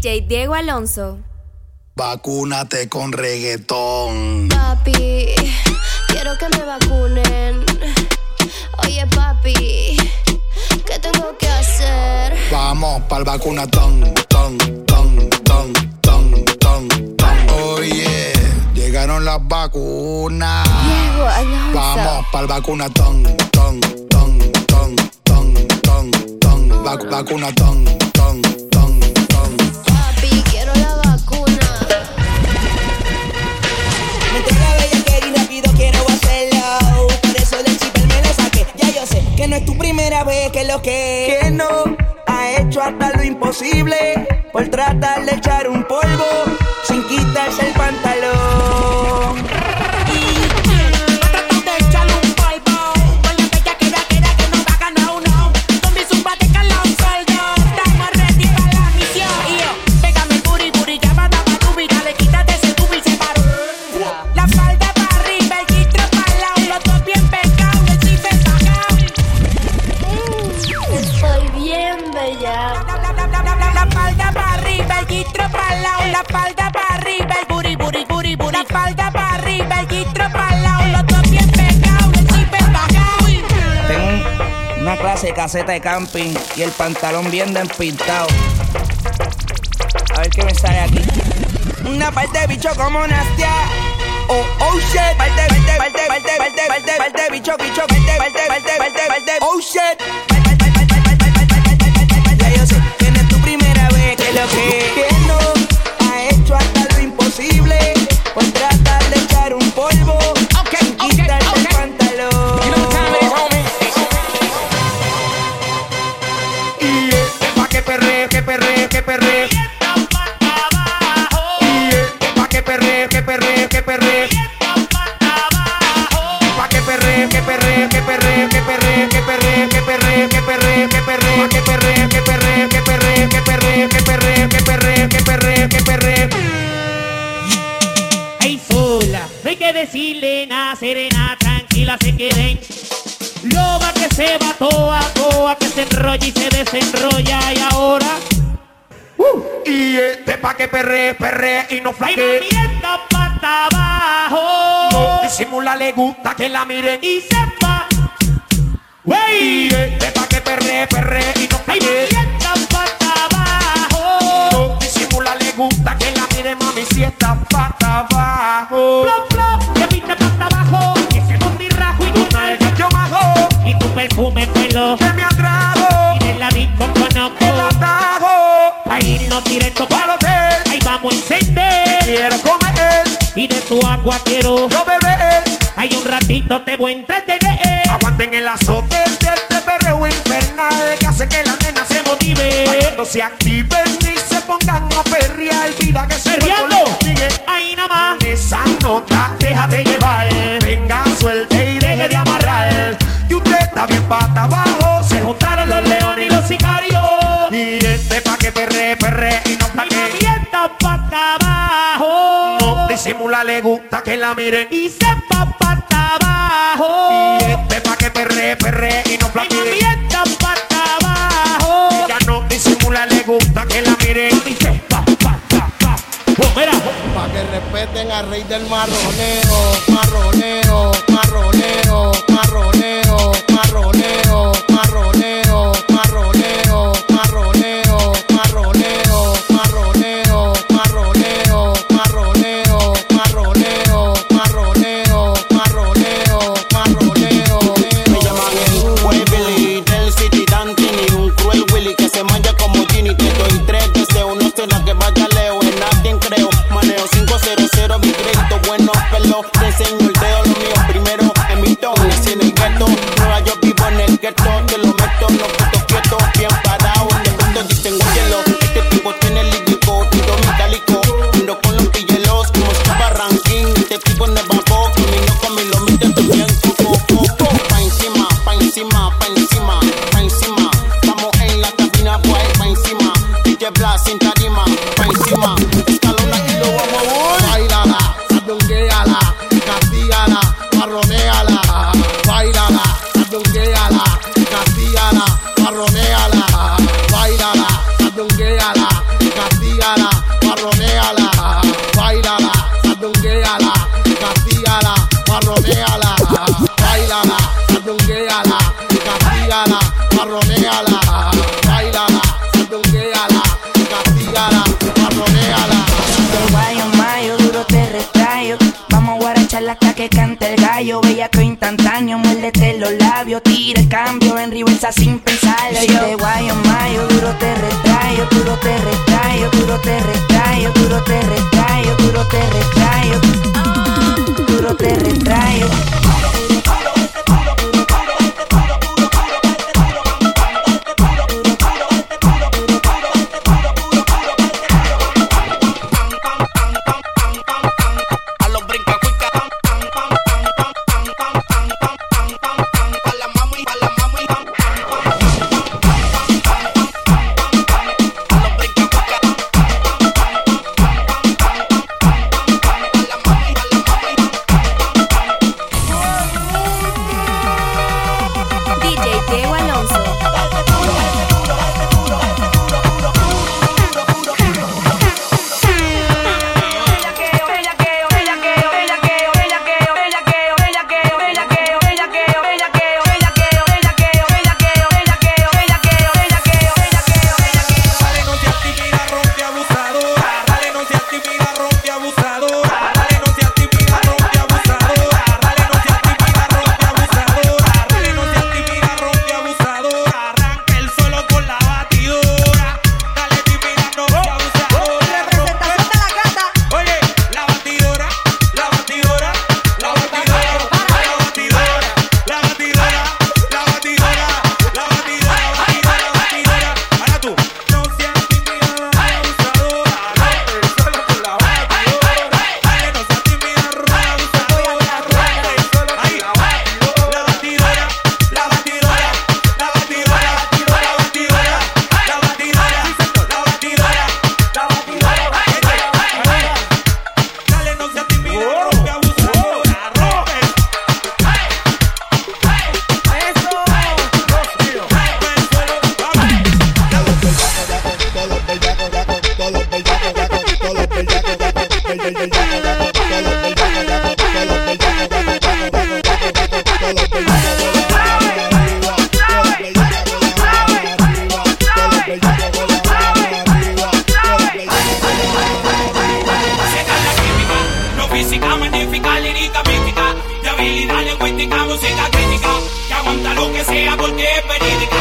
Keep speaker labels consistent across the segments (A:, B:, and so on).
A: DJ Diego Alonso.
B: Vacúnate con reggaetón.
C: Papi, quiero que me vacunen. Oye, papi, ¿qué tengo que hacer?
B: Vamos pa'l vacunatón, ton, ton, ton, ton, ton, ton. Oye, llegaron las vacunas.
C: Diego Alonso.
B: Vamos pa'l vacunatón, ton, ton, ton, ton, ton, ton. Vac- vacunatón,
D: clase de camping y el pantalón bien despintado. A ver qué me sale aquí. Una parte de bicho como Nastia. Oh, oh shit. Parte, parte, parte, parte, parte, parte, parte, bicho, bicho, parte, parte, parte, parte, parte, oh shit. Ya yo sé que es tu primera vez que lo que, que
E: serena, tranquila, se queden. Loba que se va toa, toa que se enrolla y se desenrolla y ahora
F: Y este pa' que perre, perre y no flaque.
E: movimiento pata abajo
F: No disimula, le gusta que la miren
E: y sepa,
F: Y
E: wey,
F: este pa' que perre, perre y no flaque.
E: movimiento pata abajo,
F: No disimula, le gusta que la miren, mami, si está pata abajo.
E: Flo, flo, que
F: me atrajo,
E: y de la disco
F: el
E: conozco,
F: atajo.
E: ahí no directo
F: Para hotel,
E: Ahí vamos a encender
F: quiero comer,
E: y de tu agua quiero.
F: yo beber.
E: Hay un ratito te voy a entretener.
F: Aguanten el azote de este perreo infernal que hace que la nena se motive. Cuando se activen y se pongan a perrear, vida que cuerpo
E: Perreando. Ahí nada más.
F: Esa nota, déjate llevar. Venga, suelte Y está bien pata abajo.
E: Se juntaron los leones y los sicarios.
F: Y este pa' que perre, perre y no
E: Y
F: plaque.
E: movimiento para abajo.
F: No disimula, le gusta que la miren.
E: Y se va para abajo.
F: Y este pa' que perre, perre y no
E: Y
F: plaque.
E: movimiento para abajo.
F: Ya no disimula, le gusta que la miren.
E: Dice, pa, pa, pa, pa. Oh, mira.
G: Pa' que respeten al rey del marroneo, marroneo,
H: blast into hasta que cante el gallo. Bellaco instantáneo, muérdete los labios. Tira el cambio en
A: reversa sin pensarlo. Yo de guayo mayo, duro te retrayo, duro te retrayo, duro te retrayo, duro te retrayo, duro te retrayo.
I: porque he venido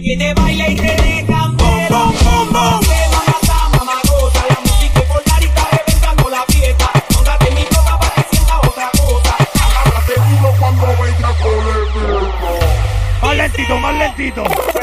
I: quiere que
J: te
F: baile y te dejan. Bom, bom, bom, mamagota, la música y la fiesta.
K: Mi para otra cosa.
L: Cuando venga
A: Más lentito, más lentito.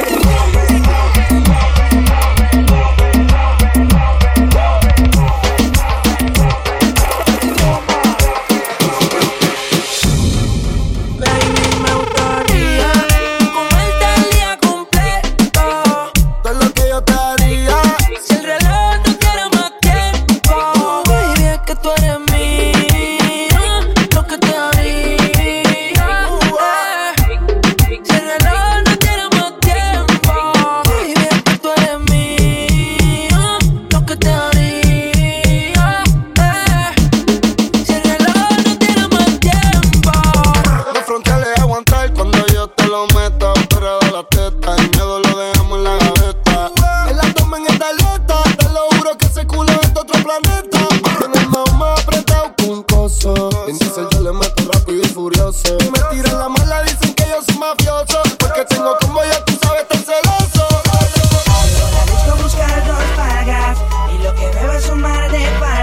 M: meto rápido y furioso. Me tiran la mala, dicen que yo soy mafioso. Porque tengo como yo, tú sabes, tan celoso.
D: Ahora busco buscar dos pagas. Y lo que veo es un mar de
C: pagas.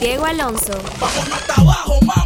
C: Diego Alonso.
K: Vamos hasta abajo,
N: mamá.